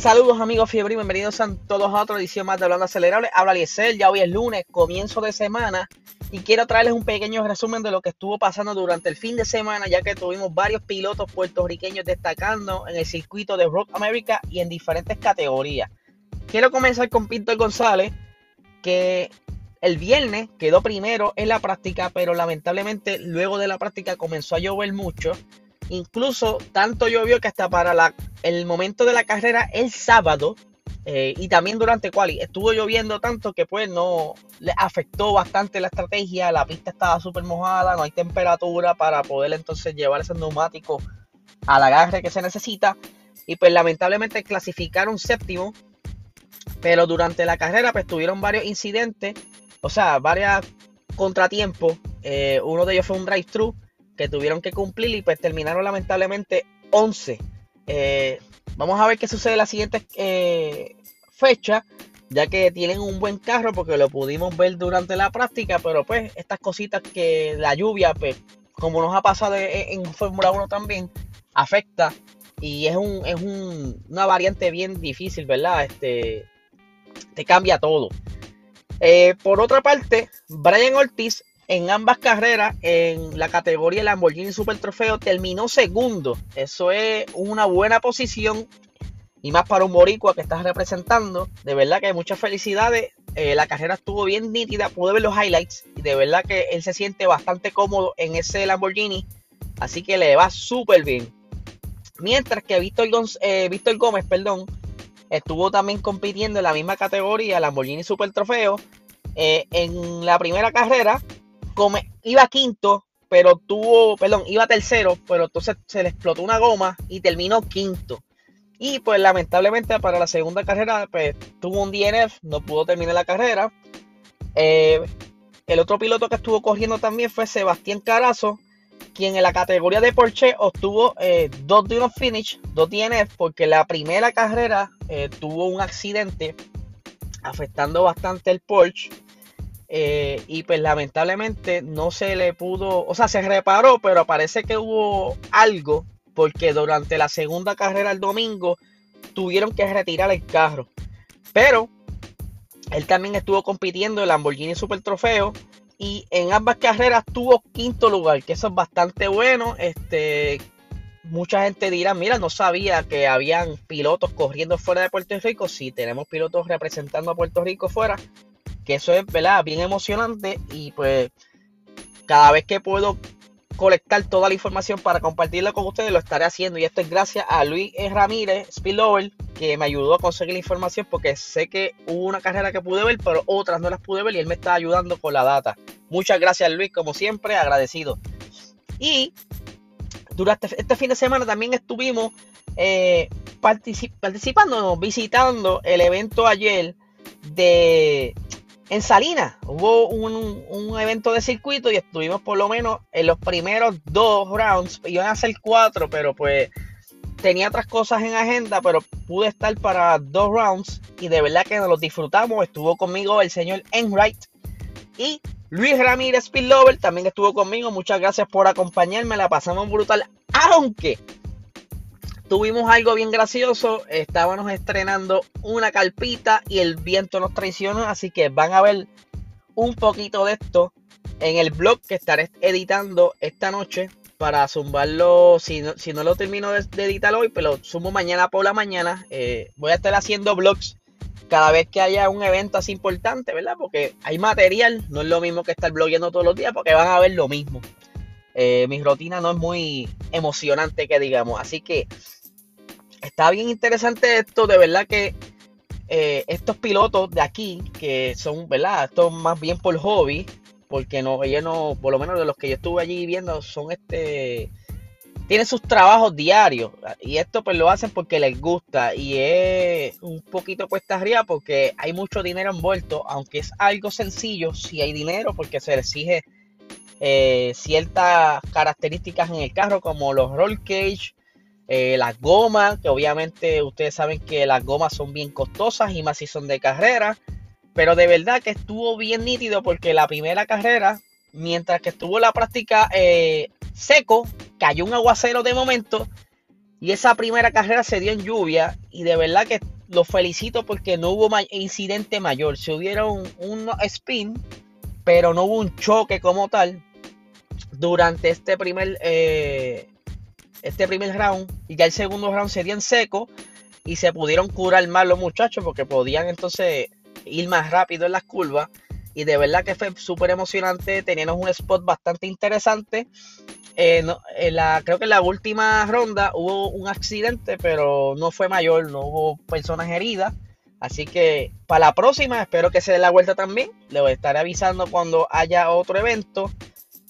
Saludos amigos fiebre, bienvenidos a todos a otra edición más de Hablando Acelerable. Habla Liesel, ya hoy es lunes, comienzo de semana y quiero traerles un pequeño resumen de lo que estuvo pasando durante el fin de semana, ya que tuvimos varios pilotos puertorriqueños destacando en el circuito de Rock America y en diferentes categorías. Quiero comenzar con Pinto González, que el viernes quedó primero en la práctica, pero lamentablemente luego de la práctica comenzó a llover mucho Incluso tanto llovió que hasta para el momento de la carrera el sábado eh, y también durante quali estuvo lloviendo tanto que pues no le afectó bastante la estrategia. La pista estaba súper mojada, no hay temperatura para poder entonces llevar ese neumático al agarre que se necesita. Y pues lamentablemente clasificaron séptimo. Pero durante la carrera pues tuvieron varios incidentes, o sea, varios contratiempos. Eh, uno de ellos fue un drive-thru que tuvieron que cumplir y pues terminaron lamentablemente 11. Eh, vamos a ver qué sucede la siguiente eh, fecha, ya que tienen un buen carro porque lo pudimos ver durante la práctica, pero pues estas cositas que la lluvia, pues como nos ha pasado en, Fórmula 1 también, afecta y es, un, es una variante bien difícil, ¿verdad? Este, te cambia todo. Eh, por otra parte, Brian Ortiz en ambas carreras, en la categoría Lamborghini Super Trofeo, terminó segundo. Eso es una buena posición. Y más para un boricua que estás representando. De verdad que muchas felicidades. Eh, la carrera estuvo bien nítida. Pude ver los highlights. Y de verdad que él se siente bastante cómodo en ese Lamborghini. Así que le va súper bien. Mientras que Víctor, eh, Víctor Gómez perdón, estuvo también compitiendo en la misma categoría, Lamborghini Super Trofeo. Eh, en la primera carrera iba quinto, pero tuvo, perdón, iba tercero, pero entonces se le explotó una goma y terminó quinto. Y pues lamentablemente para la segunda carrera, pues tuvo un DNF, no pudo terminar la carrera. Eh, el otro piloto que estuvo corriendo también fue Sebastián Carazo, quien en la categoría de Porsche obtuvo eh, dos de unos finish, dos DNF, porque la primera carrera eh, tuvo un accidente afectando bastante el Porsche. Eh, y pues lamentablemente no se le pudo, o sea, se reparó, pero parece que hubo algo porque durante la segunda carrera el domingo tuvieron que retirar el carro. Pero él también estuvo compitiendo el Lamborghini Super Trofeo y en ambas carreras tuvo quinto lugar, que eso es bastante bueno. Este, mucha gente dirá, mira, no sabía que habían pilotos corriendo fuera de Puerto Rico. Sí, tenemos pilotos representando a Puerto Rico fuera que eso es, ¿verdad? Bien emocionante y pues cada vez que puedo colectar toda la información para compartirla con ustedes, lo estaré haciendo. Y esto es gracias a Luis Ramírez, Spillover, que me ayudó a conseguir la información porque sé que hubo una carrera que pude ver, pero otras no las pude ver y él me está ayudando con la data. Muchas gracias Luis, como siempre, agradecido. Y durante este fin de semana también estuvimos eh, participando, visitando el evento ayer de en Salinas hubo un, evento de circuito y estuvimos por lo menos en los primeros dos rounds. Iban a ser cuatro, pero pues tenía otras cosas en agenda, pero pude estar para dos rounds y de verdad que nos los disfrutamos. Estuvo conmigo el señor Enright y Luis Ramírez Spillover también estuvo conmigo. Muchas gracias por acompañarme, la pasamos brutal. Aunque tuvimos algo bien gracioso. Estábamos estrenando una carpita y el viento nos traicionó. Así que van a ver un poquito de esto en el blog que estaré editando esta noche para zumbarlo. Si no, si no lo termino de, editar hoy, pero pues lo sumo mañana por la mañana. Eh, voy a estar haciendo blogs cada vez que haya un evento así importante, ¿verdad? Porque hay material, no es lo mismo que estar blogueando todos los días, porque van a ver lo mismo. Eh, mi rutina no es muy emocionante que digamos, así que está bien interesante esto, de verdad que eh, estos pilotos de aquí, que son, ¿verdad? Esto más bien por hobby, porque no, ellos no, por lo menos de los que yo estuve allí viendo, son este, tienen sus trabajos diarios, y esto pues lo hacen porque les gusta, y es un poquito cuesta arriba porque hay mucho dinero envuelto, aunque es algo sencillo, si hay dinero, porque se exige eh, ciertas características en el carro, como los roll cage, eh, las gomas, que obviamente ustedes saben que las gomas son bien costosas y más si son de carrera. Pero de verdad que estuvo bien nítido porque la primera carrera, mientras que estuvo la práctica eh, seco, cayó un aguacero de momento Y esa primera carrera se dio en lluvia y de verdad que lo felicito porque no hubo incidente mayor. Se hubieron un, spin, pero no hubo un choque como tal durante este primer, eh, este primer round. Y ya el segundo round se dio en seco y se pudieron curar más los muchachos porque podían entonces ir más rápido en las curvas. Y de verdad que fue súper emocionante. Teníamos un spot bastante interesante. Eh, la, creo que en la última ronda hubo un accidente, pero no fue mayor, no hubo personas heridas. Así que para la próxima espero que se dé la vuelta también. Le voy a estar avisando cuando haya otro evento.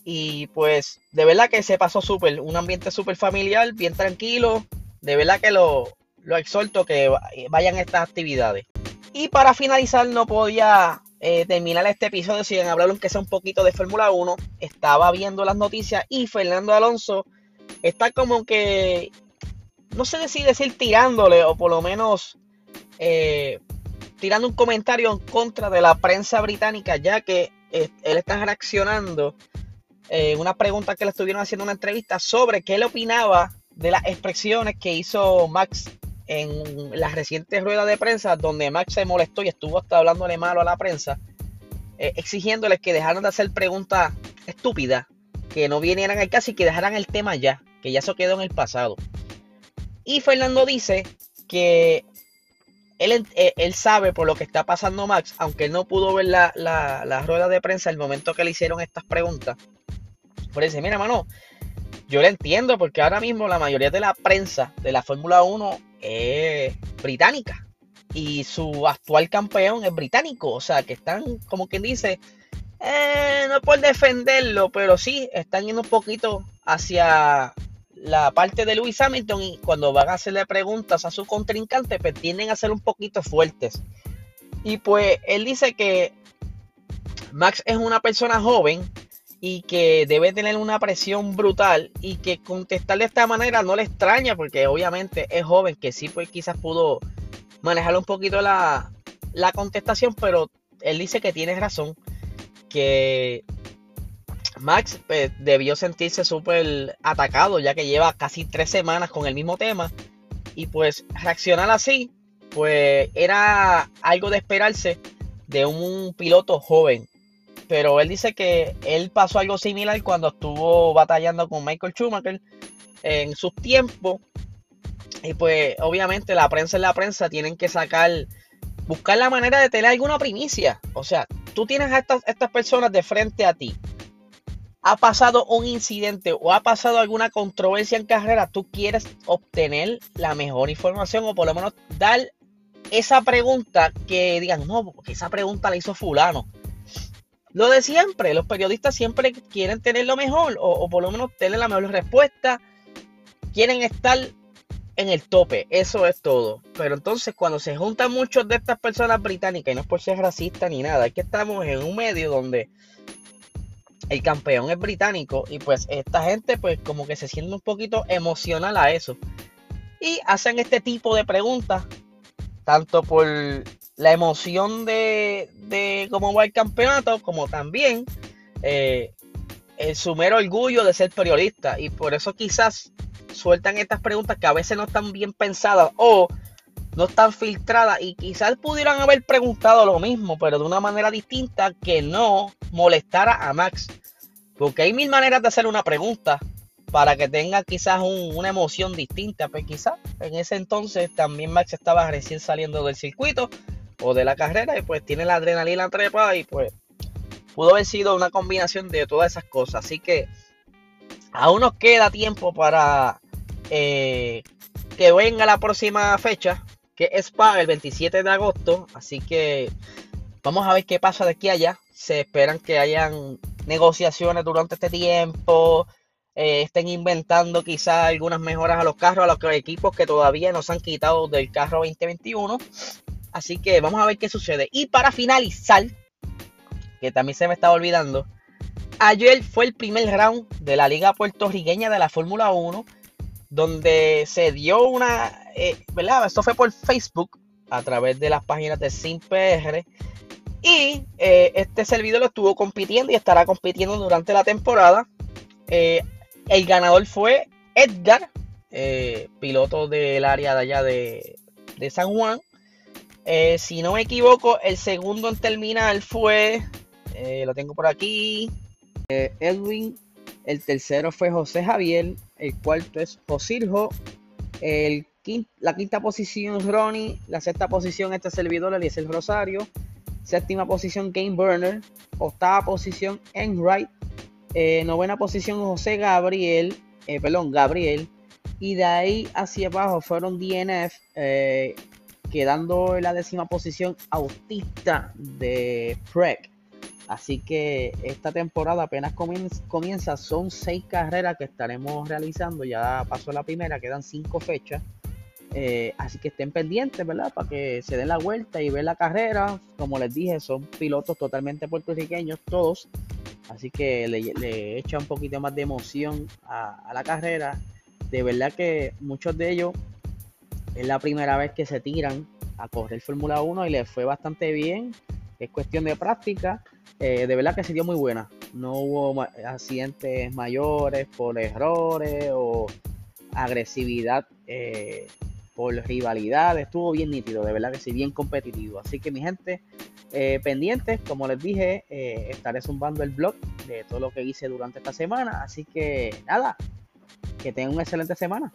Y pues de verdad que se pasó súper, un ambiente súper familiar, bien tranquilo. De verdad que lo, lo exhorto que vayan a estas actividades. Y para finalizar, no podía eh, terminar este episodio sin hablar aunque sea un poquito de Fórmula 1. Estaba viendo las noticias y Fernando Alonso está como que, no sé si decir tirándole o por lo menos eh, tirando un comentario en contra de la prensa británica, ya que eh, él está reaccionando en una pregunta que le estuvieron haciendo en una entrevista sobre qué él opinaba de las expresiones que hizo Max en las recientes ruedas de prensa donde Max se molestó y estuvo hasta hablándole malo a la prensa, eh, exigiéndoles que dejaran de hacer preguntas estúpidas, que no vinieran al caso y que dejaran el tema ya, que ya eso quedó en el pasado. Y Fernando dice que él, eh, él, sabe por lo que está pasando Max, aunque él no pudo ver la, la, rueda de prensa el momento que le hicieron estas preguntas. Por eso, mira, mano, yo le entiendo porque ahora mismo la mayoría de la prensa de la Fórmula 1 es británica y su actual campeón es británico. O sea, que están, como quien dice, eh, no por defenderlo, pero sí están yendo un poquito hacia la parte de Lewis Hamilton y cuando van a hacerle preguntas a su contrincante, pues tienden a ser un poquito fuertes. Y pues él dice que Max es una persona joven y que debe tener una presión brutal y que contestar de esta manera no le extraña porque obviamente es joven que sí pues quizás pudo manejar un poquito la, la contestación pero él dice que tiene razón que Max pues, debió sentirse súper atacado ya que lleva casi tres semanas con el mismo tema y pues reaccionar así pues era algo de esperarse de un piloto joven pero él dice que él pasó algo similar cuando estuvo batallando con Michael Schumacher en sus tiempos. Y pues obviamente la prensa es la prensa, tienen que sacar, buscar la manera de tener alguna primicia. O sea, tú tienes a estas, estas personas de frente a ti. Ha pasado un incidente o ha pasado alguna controversia en carrera, tú quieres obtener la mejor información o por lo menos dar esa pregunta que digan, no, porque esa pregunta la hizo fulano lo de siempre, los periodistas siempre quieren tener lo mejor o, por lo menos tener la mejor respuesta. Quieren estar en el tope, eso es todo. Pero entonces cuando se juntan muchos de estas personas británicas, y no es por ser racista ni nada, es que estamos en un medio donde el campeón es británico y pues esta gente pues como que se siente un poquito emocional a eso. Y hacen este tipo de preguntas, tanto por la emoción de, cómo va el campeonato, como también eh, el su mero orgullo de ser periodista. Y por eso quizás sueltan estas preguntas que a veces no están bien pensadas o no están filtradas y quizás pudieran haber preguntado lo mismo, pero de una manera distinta que no molestara a Max. Porque hay mil maneras de hacer una pregunta para que tenga quizás una emoción distinta. Pues quizás en ese entonces también Max estaba recién saliendo del circuito o de la carrera y pues tiene la adrenalina trepa y pues pudo haber sido una combinación de todas esas cosas. Así que aún nos queda tiempo para eh, que venga la próxima fecha, que es para el 27 de agosto. Así que vamos a ver qué pasa de aquí a allá. Se esperan que hayan negociaciones durante este tiempo. Eh, estén inventando quizás algunas mejoras a los carros, a los equipos que todavía nos han quitado del carro 2021. Así que vamos a ver qué sucede. Y para finalizar, que también se me estaba olvidando, ayer fue el primer round de la Liga Puertorriqueña de la Fórmula 1, donde se dio una, eh, ¿verdad? Esto fue por Facebook, a través de las páginas de SimPR. Y eh, este servidor lo estuvo compitiendo y estará compitiendo durante la temporada. Eh, el ganador fue Edgar piloto del área de allá de, San Juan. Eh, si no me equivoco, el segundo en terminar fue, lo tengo por aquí, Edwin. El tercero fue José Javier. El cuarto es Josirjo. El la quinta posición Ronnie. La sexta posición este servidor el Rosario. Séptima posición Game Burner. Octava posición Enright. Eh, novena posición José Gabriel. Eh, perdón, Gabriel. Y de ahí hacia abajo fueron DNF. Quedando en la décima posición Autista de Prec. Así que esta temporada apenas comienza, son seis carreras que estaremos realizando. Ya pasó la primera, quedan cinco fechas. Eh, así que estén pendientes, ¿verdad? Para que se den la vuelta y vean la carrera. Como les dije, son pilotos totalmente puertorriqueños, todos. Así que le, echa un poquito más de emoción a, la carrera. De verdad que muchos de ellos es la primera vez que se tiran a correr Fórmula 1 y les fue bastante bien. Es cuestión de práctica. Eh, de verdad que se dio muy buena. No hubo accidentes mayores por errores o agresividad eh, por rivalidad, estuvo bien nítido, de verdad que sí, bien competitivo. Así que mi gente, eh, pendientes, como les dije, eh, estaré zumbando el blog de todo lo que hice durante esta semana. Así que nada, que tengan una excelente semana.